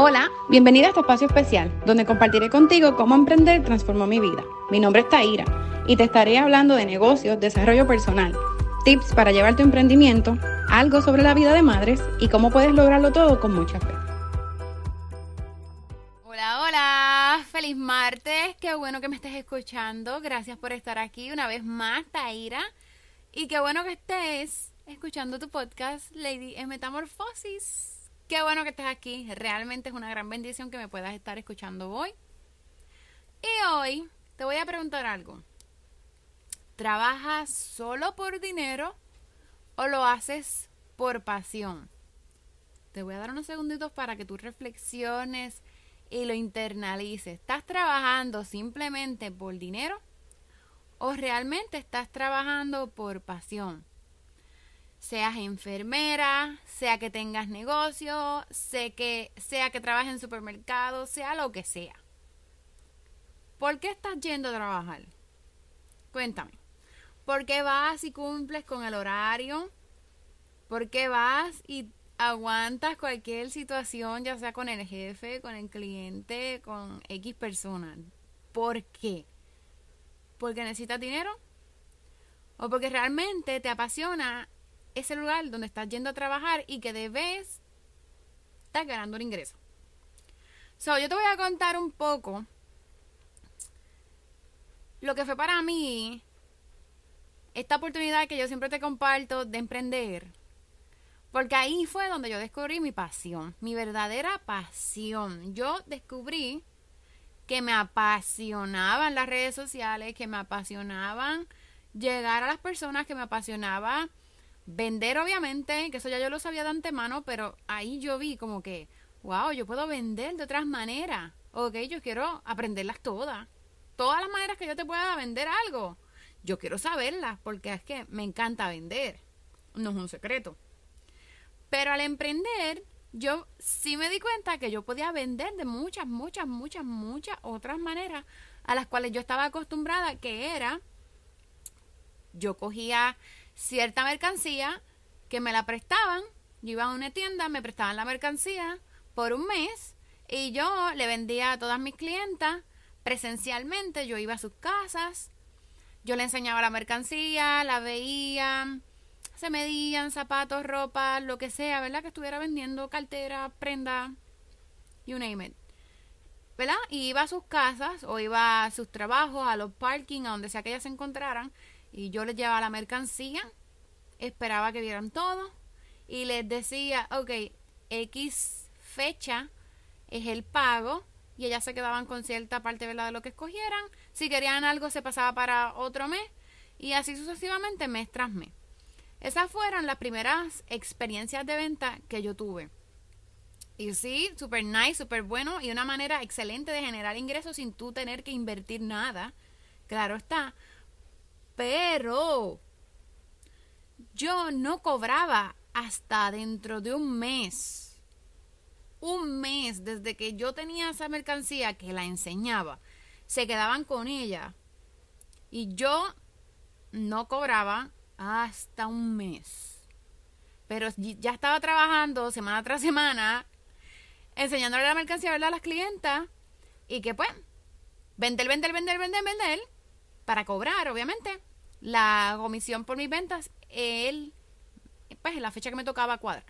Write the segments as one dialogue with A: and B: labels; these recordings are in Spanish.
A: Hola, bienvenida a este espacio especial, donde compartiré contigo cómo emprender transformó mi vida. Mi nombre es Taira y te estaré hablando de negocios, desarrollo personal, tips para llevar tu emprendimiento, algo sobre la vida de madres y cómo puedes lograrlo todo con mucha fe.
B: Hola, hola, feliz martes, qué bueno que me estés escuchando, gracias por estar aquí una vez más, Taira, y qué bueno que estés escuchando tu podcast, Lady en Metamorfosis. Qué bueno que estés aquí. Realmente es una gran bendición que me puedas estar escuchando hoy. Y hoy te voy a preguntar algo. ¿Trabajas solo por dinero o lo haces por pasión? Te voy a dar unos segunditos para que tú reflexiones y lo internalices. ¿Estás trabajando simplemente por dinero o realmente estás trabajando por pasión? Seas enfermera, sea que tengas negocio, sea que, trabajes en supermercado, sea lo que sea. ¿Por qué estás yendo a trabajar? Cuéntame. ¿Por qué vas y cumples con el horario? ¿Por qué vas y aguantas cualquier situación, ya sea con el jefe, con el cliente, con X persona? ¿Por qué? ¿Porque necesitas dinero? ¿O porque realmente te apasiona ese lugar donde estás yendo a trabajar y que debes estar ganando un ingreso. So, yo te voy a contar un poco lo que fue para mí esta oportunidad que yo siempre te comparto de emprender. Porque ahí fue donde yo descubrí mi pasión, mi verdadera pasión. Yo descubrí que me apasionaban las redes sociales, que me apasionaban llegar a las personas, que me apasionaba Vender, obviamente, que eso ya yo lo sabía de antemano, pero ahí yo vi como que, wow, yo puedo vender de otras maneras. Ok, yo quiero aprenderlas todas. Todas las maneras que yo te pueda vender algo. Yo quiero saberlas porque es que me encanta vender. No es un secreto. Pero al emprender, yo sí me di cuenta que yo podía vender de muchas, muchas, muchas, muchas otras maneras a las cuales yo estaba acostumbrada, que era, yo cogía cierta mercancía que me la prestaban. Yo iba a una tienda, me prestaban la mercancía por un mes y yo le vendía a todas mis clientas presencialmente. Yo iba a sus casas, yo le enseñaba la mercancía, la veía, se medían zapatos, ropa, lo que sea, ¿verdad? Que estuviera vendiendo cartera, prenda, you name it. ¿verdad? Y iba a sus casas o iba a sus trabajos, a los parking, a donde sea que ellas se encontraran y yo les llevaba la mercancía, esperaba que vieran todo y les decía, ok, X fecha es el pago y ellas se quedaban con cierta parte de lo que escogieran. Si querían algo se pasaba para otro mes y así sucesivamente mes tras mes. Esas fueron las primeras experiencias de venta que yo tuve. Y sí, super nice, super bueno y una manera excelente de generar ingresos sin tú tener que invertir nada. Claro está. Pero yo no cobraba hasta dentro de un mes. Un mes desde que yo tenía esa mercancía que la enseñaba. Se quedaban con ella. Y yo no cobraba hasta un mes. Pero ya estaba trabajando semana tras semana, enseñándole la mercancía a las clientas. Y que pues, vender, vender, vender, vender, vender, para cobrar, obviamente la comisión por mis ventas, él, pues en la fecha que me tocaba cuadrar.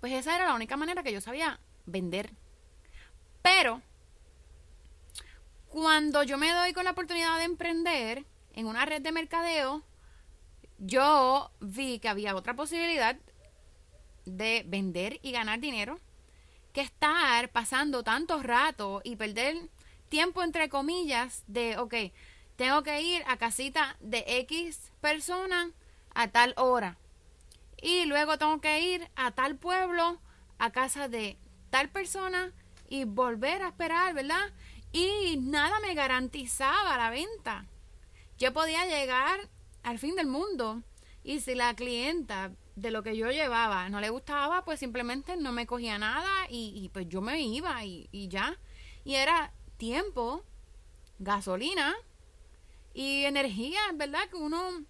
B: Pues esa era la única manera que yo sabía vender. Pero, cuando yo me doy con la oportunidad de emprender en una red de mercadeo, yo vi que había otra posibilidad de vender y ganar dinero que estar pasando tanto rato y perder tiempo entre comillas de, ok, tengo que ir a casita de X persona a tal hora. Y luego tengo que ir a tal pueblo, a casa de tal persona y volver a esperar, ¿verdad? Y nada me garantizaba la venta. Yo podía llegar al fin del mundo y si la clienta de lo que yo llevaba no le gustaba, pues simplemente no me cogía nada y, pues yo me iba y, ya. Y era tiempo, gasolina y energía, ¿verdad? Que uno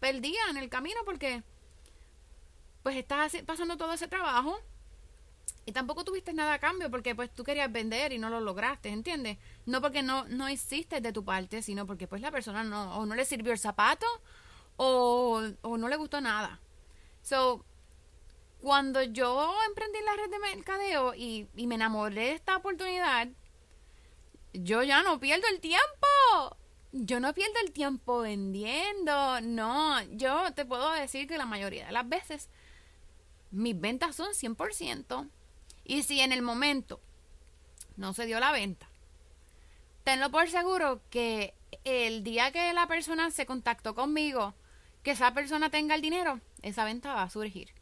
B: perdía en el camino porque pues estás pasando todo ese trabajo y tampoco tuviste nada a cambio porque pues tú querías vender y no lo lograste, ¿entiendes? No porque no, no hiciste de tu parte, sino porque pues la persona no, o no le sirvió el zapato o, o no le gustó nada. So, cuando yo emprendí la red de mercadeo y, y me enamoré de esta oportunidad, yo ya no pierdo el tiempo. Yo no pierdo el tiempo vendiendo. No, yo te puedo decir que la mayoría de las veces mis ventas son 100%. Y si en el momento no se dio la venta, tenlo por seguro que el día que la persona se contactó conmigo, que esa persona tenga el dinero, esa venta va a surgir.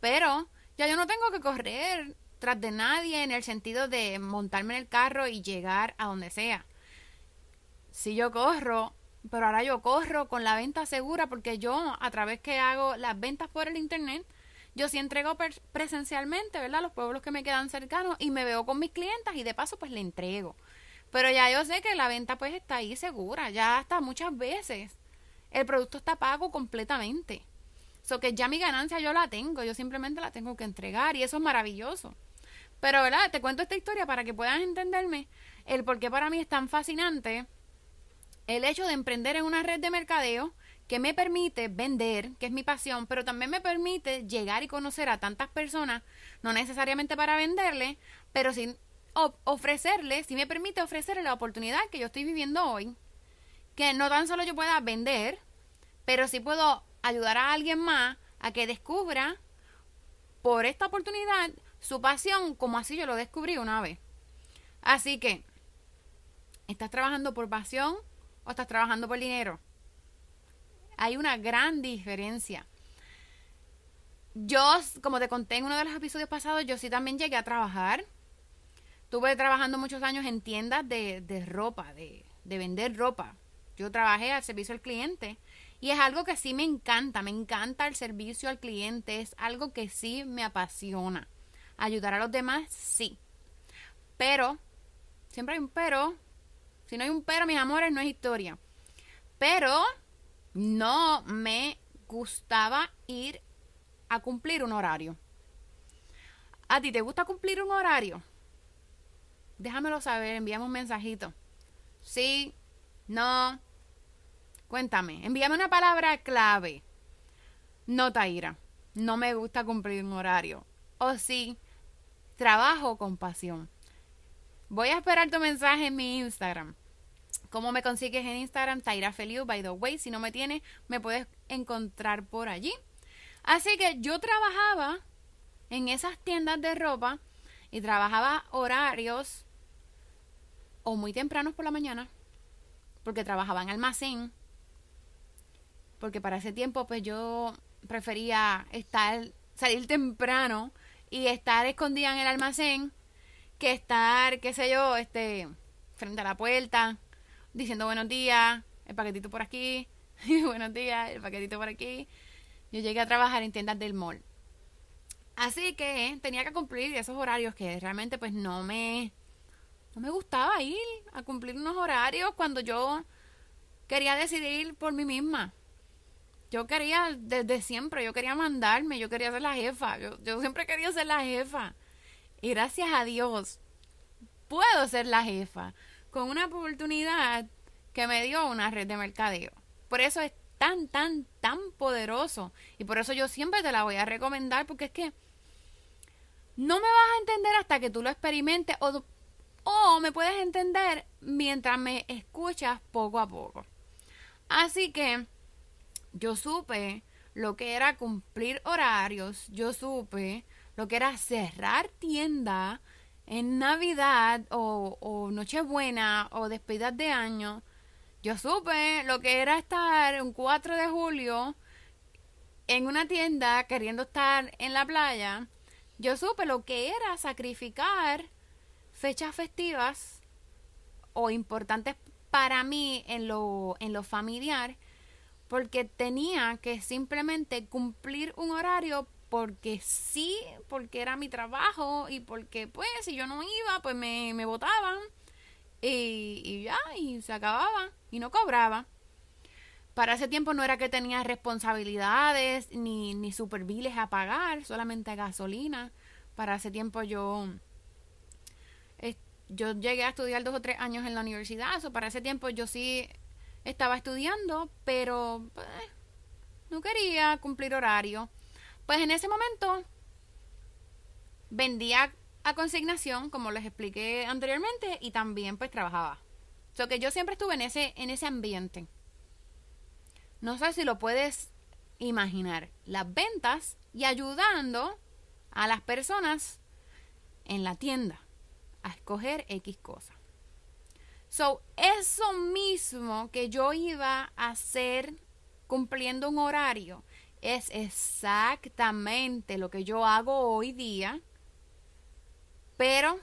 B: Pero ya yo no tengo que correr tras de nadie en el sentido de montarme en el carro y llegar a donde sea. Si yo corro, pero ahora yo corro con la venta segura porque yo a través que hago las ventas por el internet, yo sí entrego presencialmente, ¿verdad? Los pueblos que me quedan cercanos y me veo con mis clientas y de paso pues le entrego. Pero ya yo sé que la venta pues está ahí segura, ya hasta muchas veces el producto está pago completamente. So que ya mi ganancia yo la tengo, yo simplemente la tengo que entregar y eso es maravilloso. Pero, ¿verdad? Te cuento esta historia para que puedas entenderme el por qué para mí es tan fascinante el hecho de emprender en una red de mercadeo que me permite vender, que es mi pasión, pero también me permite llegar y conocer a tantas personas, no necesariamente para venderle, pero sin ofrecerle, si me permite ofrecerle la oportunidad que yo estoy viviendo hoy, que no tan solo yo pueda vender, pero sí puedo ayudar a alguien más a que descubra por esta oportunidad su pasión, como así yo lo descubrí una vez. Así que, ¿estás trabajando por pasión o estás trabajando por dinero? Hay una gran diferencia. Yo, como te conté en uno de los episodios pasados, yo sí también llegué a trabajar. Estuve trabajando muchos años en tiendas de, de ropa, de, de vender ropa. Yo trabajé al servicio al cliente y es algo que sí me encanta, me encanta el servicio al cliente, es algo que sí me apasiona. Ayudar a los demás, sí. Pero, siempre hay un pero. Si no hay un pero, mis amores, no es historia. Pero no me gustaba ir a cumplir un horario. ¿A ti te gusta cumplir un horario? Déjamelo saber, envíame un mensajito. Sí, no. Cuéntame, envíame una palabra clave. No, Taira, no me gusta cumplir un horario. O sí, trabajo con pasión. Voy a esperar tu mensaje en mi Instagram. ¿Cómo me consigues en Instagram? Taira Feliu, by the way. Si no me tienes, me puedes encontrar por allí. Así que yo trabajaba en esas tiendas de ropa y trabajaba horarios o muy tempranos por la mañana, porque trabajaba en almacén, porque para ese tiempo pues yo prefería estar, salir temprano y estar escondida en el almacén que estar, qué sé yo, este, frente a la puerta diciendo buenos días, el paquetito por aquí, buenos días, el paquetito por aquí. Yo llegué a trabajar en tiendas del mall. Así que tenía que cumplir esos horarios que realmente pues no me no me gustaba ir a cumplir unos horarios cuando yo quería decidir por mí misma. Yo quería desde siempre, yo quería mandarme, yo quería ser la jefa, yo, yo siempre quería ser la jefa. Y gracias a Dios puedo ser la jefa con una oportunidad que me dio una red de mercadeo. Por eso es tan, tan, tan poderoso. Y por eso yo siempre te la voy a recomendar porque es que no me vas a entender hasta que tú lo experimentes o, o me puedes entender mientras me escuchas poco a poco. Así que yo supe lo que era cumplir horarios, yo supe lo que era cerrar tienda, en Navidad o, o Nochebuena o despedidas de año, yo supe lo que era estar un 4 de julio en una tienda queriendo estar en la playa. Yo supe lo que era sacrificar fechas festivas o importantes para mí en lo, en lo familiar porque tenía que simplemente cumplir un horario porque sí, porque era mi trabajo y porque pues si yo no iba pues me, me botaban y, y ya, y se acababa y no cobraba. Para ese tiempo no era que tenía responsabilidades ni, ni superviles a pagar, solamente gasolina. Para ese tiempo yo yo llegué a estudiar dos o tres años en la universidad, o para ese tiempo yo sí estaba estudiando, pero pues, no quería cumplir horario. Pues en ese momento vendía a consignación, como les expliqué anteriormente, y también pues trabajaba. O sea que yo siempre estuve en ese, en ese ambiente. No sé si lo puedes imaginar. Las ventas y ayudando a las personas en la tienda a escoger X cosa. So, eso mismo que yo iba a hacer cumpliendo un horario es exactamente lo que yo hago hoy día, pero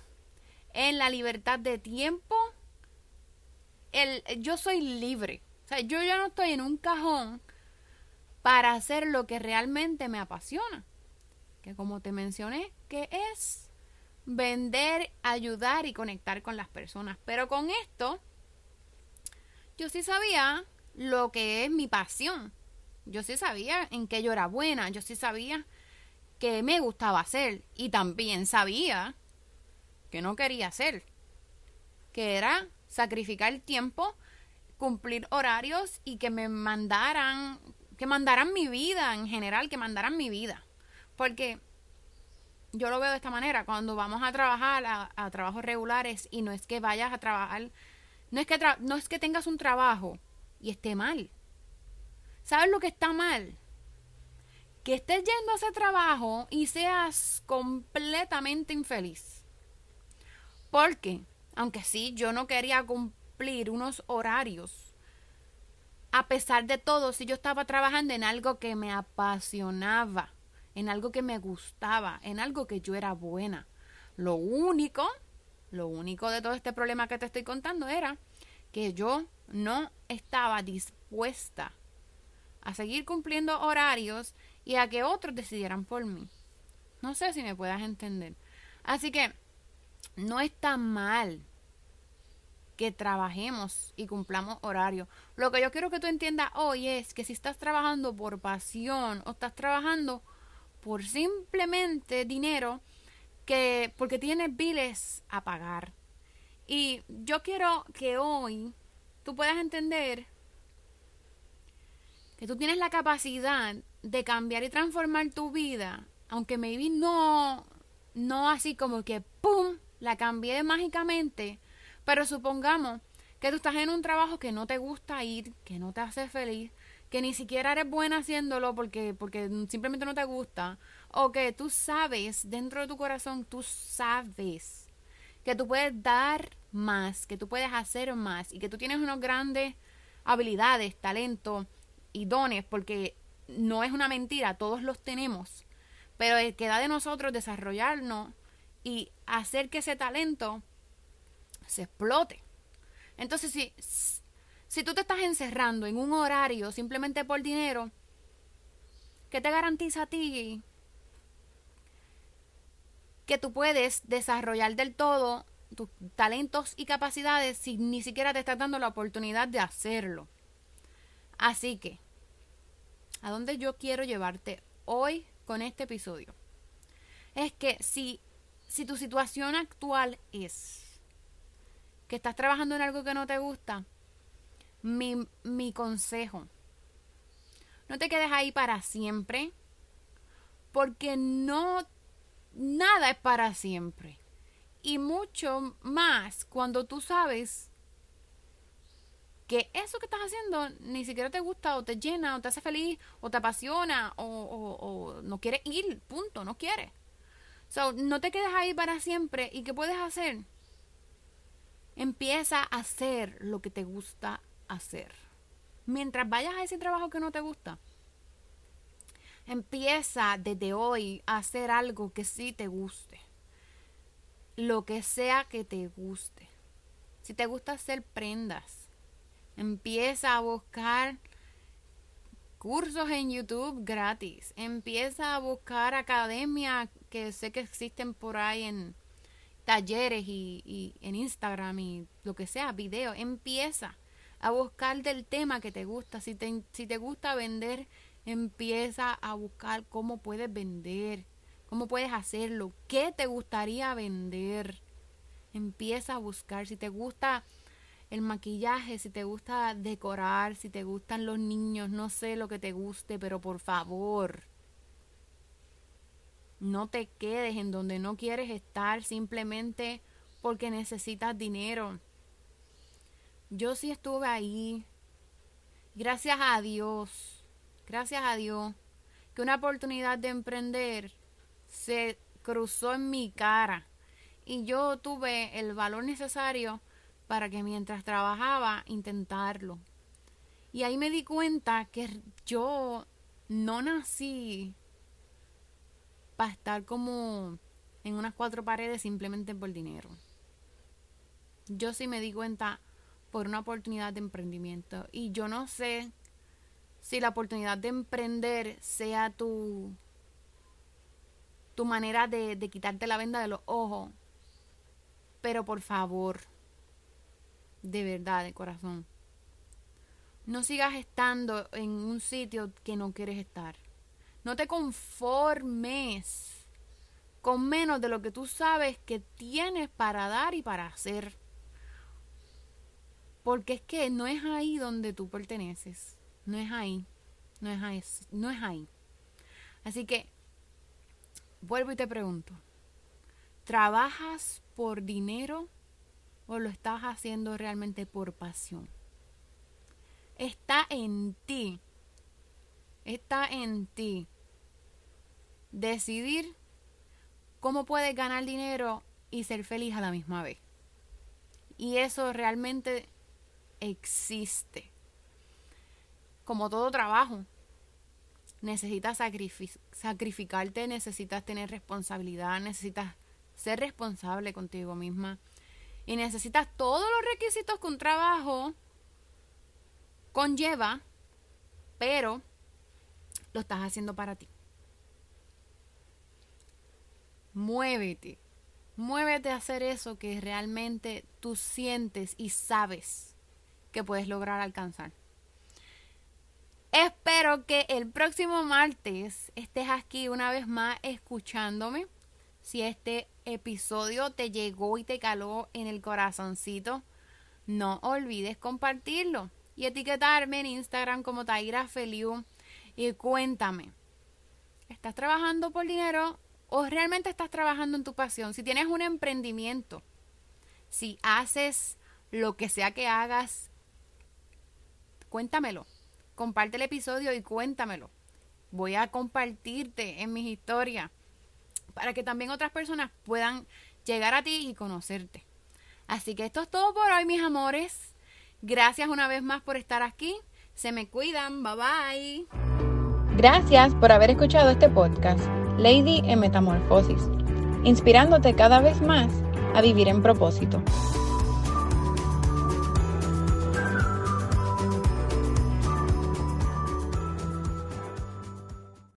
B: en la libertad de tiempo, el, yo soy libre. O sea, yo ya no estoy en un cajón para hacer lo que realmente me apasiona. Que como te mencioné, que es vender, ayudar y conectar con las personas. Pero con esto, yo sí sabía lo que es mi pasión. Yo sí sabía en qué yo era buena. Yo sí sabía que me gustaba hacer. Y también sabía que no quería hacer. Que era sacrificar tiempo, cumplir horarios y que me mandaran, que mandaran mi vida en general, que mandaran mi vida. Porque yo lo veo de esta manera, cuando vamos a trabajar a, trabajos regulares y no es que vayas a trabajar, no es que, no es que tengas un trabajo y esté mal. ¿Sabes lo que está mal? Que estés yendo a ese trabajo y seas completamente infeliz. Porque, aunque sí, yo no quería cumplir unos horarios, a pesar de todo, si yo estaba trabajando en algo que me apasionaba en algo que me gustaba, en algo que yo era buena. Lo único, lo único de todo este problema que te estoy contando era que yo no estaba dispuesta a seguir cumpliendo horarios y a que otros decidieran por mí. No sé si me puedas entender. Así que no está mal que trabajemos y cumplamos horario. Lo que yo quiero que tú entiendas hoy es que si estás trabajando por pasión o estás trabajando por simplemente dinero que porque tienes biles a pagar. Y yo quiero que hoy tú puedas entender que tú tienes la capacidad de cambiar y transformar tu vida, aunque maybe no no así como que pum, la cambié mágicamente, pero supongamos que tú estás en un trabajo que no te gusta ir, que no te hace feliz, que ni siquiera eres buena haciéndolo porque, porque simplemente no te gusta, o que tú sabes, dentro de tu corazón, tú sabes que tú puedes dar más, que tú puedes hacer más y que tú tienes unas grandes habilidades, talento y dones, porque no es una mentira, todos los tenemos, pero queda de nosotros desarrollarnos y hacer que ese talento se explote. Entonces, si si tú te estás encerrando en un horario simplemente por dinero, ¿qué te garantiza a ti que tú puedes desarrollar del todo tus talentos y capacidades si ni siquiera te estás dando la oportunidad de hacerlo? Así que, ¿a dónde yo quiero llevarte hoy con este episodio? Es que si, si tu situación actual es que estás trabajando en algo que no te gusta, mi, mi consejo. No te quedes ahí para siempre, porque no, nada es para siempre. Y mucho más cuando tú sabes que eso que estás haciendo ni siquiera te gusta o te llena o te hace feliz o te apasiona o, o, no quieres ir, punto, no quieres. So, no te quedes ahí para siempre. ¿Y qué puedes hacer? Empieza a hacer lo que te gusta hacer. Mientras vayas a ese trabajo que no te gusta, empieza desde hoy a hacer algo que sí te guste. Lo que sea que te guste. Si te gusta hacer prendas, empieza a buscar cursos en YouTube gratis. Empieza a buscar academias que sé que existen por ahí en talleres y, y en Instagram y lo que sea, video. Empieza a buscar del tema que te gusta. Si te, si te gusta vender, empieza a buscar cómo puedes vender, ¿Cómo puedes hacerlo? ¿Qué te gustaría vender? Empieza a buscar. Si te gusta el maquillaje, si te gusta decorar, si te gustan los niños, no sé lo que te guste, pero por favor, no te quedes en donde no quieres estar simplemente porque necesitas dinero. Yo sí estuve ahí. Gracias a Dios, gracias a Dios, que una oportunidad de emprender se cruzó en mi cara y yo tuve el valor necesario para que mientras trabajaba intentarlo. Y ahí me di cuenta que yo no nací para estar como en unas cuatro paredes simplemente por dinero. Yo sí me di cuenta por una oportunidad de emprendimiento. Y yo no sé si la oportunidad de emprender sea tu, tu manera de, de quitarte la venda de los ojos. Pero por favor, de verdad, de corazón. No sigas estando en un sitio que no quieres estar. No te conformes con menos de lo que tú sabes que tienes para dar y para hacer. Porque es que no es ahí donde tú perteneces. No es ahí. No es ahí. No es ahí. Así que, vuelvo y te pregunto. ¿Trabajas por dinero o lo estás haciendo realmente por pasión. Está en ti. Está en ti. Decidir cómo puedes ganar dinero y ser feliz a la misma vez. Y eso realmente existe. Como todo trabajo, necesitas sacrificarte, necesitas tener responsabilidad, necesitas ser responsable contigo misma y necesitas todos los requisitos que un trabajo conlleva, pero lo estás haciendo para ti. Muévete. Muévete a hacer eso que realmente tú sientes y sabes que puedes lograr alcanzar. Espero que el próximo martes estés aquí una vez más escuchándome. Si este episodio te llegó y te caló en el corazoncito, no olvides compartirlo y etiquetarme en Instagram como Taira Feliu y cuéntame, ¿estás trabajando por dinero o realmente estás trabajando en tu pasión? Si tienes un emprendimiento, si haces lo que sea que hagas, cuéntamelo. Comparte el episodio y cuéntamelo. Voy a compartirte en mis historias para que también otras personas puedan llegar a ti y conocerte. Así que esto es todo por hoy, mis amores. Gracias una vez más por estar aquí. Se me cuidan. Bye bye.
A: Gracias por haber escuchado este podcast, Lady en Metamorfosis, inspirándote cada vez más a vivir en propósito.